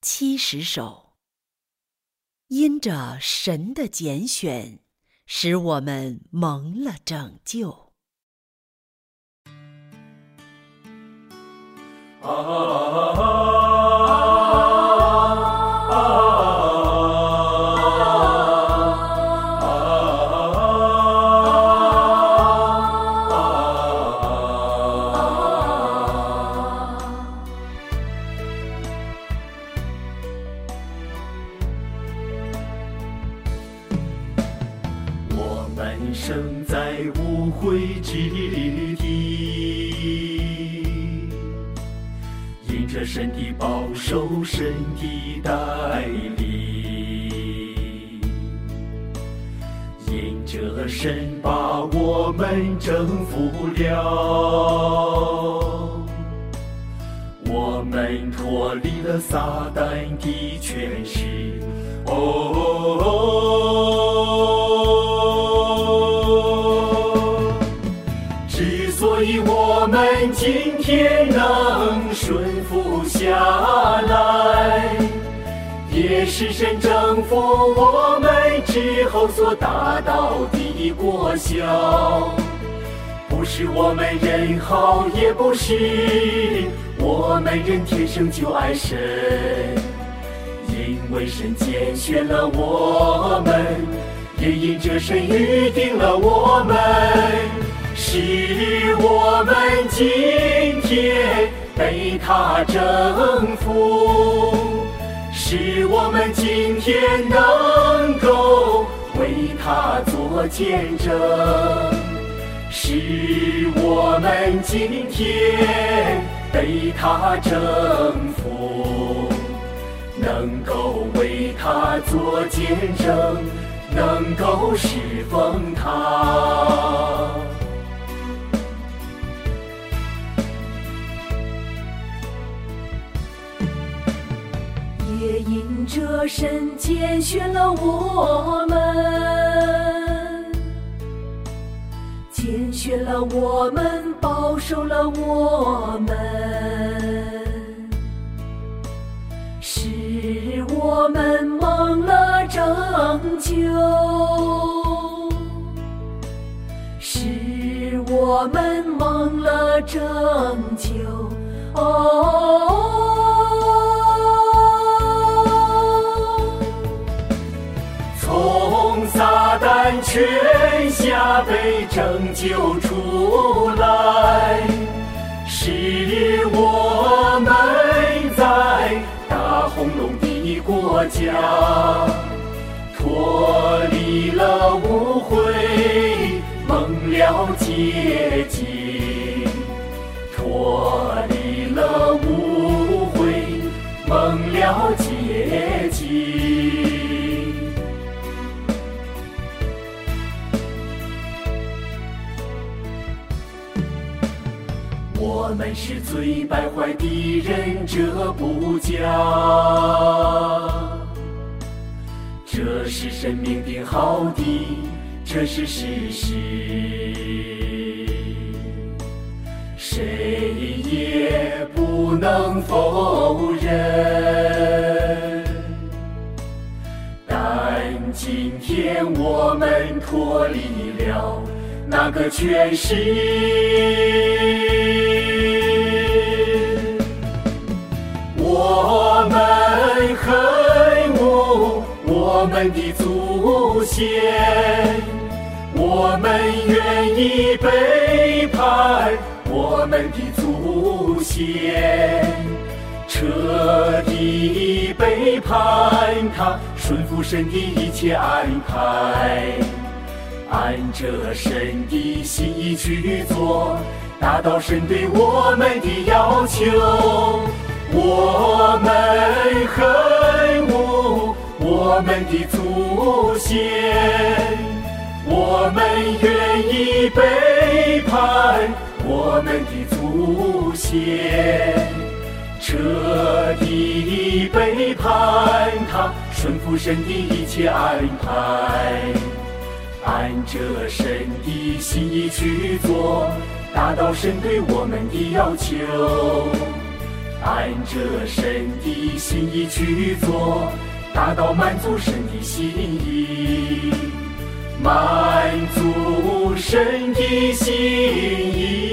七十首。因着神的拣选，使我们蒙了拯救。啊生在无悔之地，因着神的保守，神的带领，因着神把我们征服了，我们脱离了撒旦的权势。哦，之所以我们今天能顺服下来，也是神征服我们之后所达到的果效。不是我们人好，也不是我们人天生就爱神。因为神拣选了我们，也因着神预定了我们，使我们今天被他征服，使我们今天能够为他做见证，使我们今天被他征服。能够为他做见证，能够侍奉他。这神拣选了我们，拣选了我们，保守了我们。使我们蒙了拯救，使我们蒙了拯救。哦，从撒旦泉下被拯救出来，使我们在大红龙的国家脱离了污秽，蒙了洁净，我们是最败坏的人，这不假，这是神命定好的，这是事实，谁也不能否认。但今天我们脱离了那个权势。我们恨恶我们的祖先，我们愿意背叛我们的祖先，彻底背叛他，顺服神的一切安排，按着神的心意去做，达到神对我们的要求。我们恨恶我们的祖先，我们愿意背叛我们的祖先，彻底背叛他，顺服神的一切安排，按着神的心意去做，达到神对我们的要求。按着神的心意去做，达到满足神的心意，满足神的心意。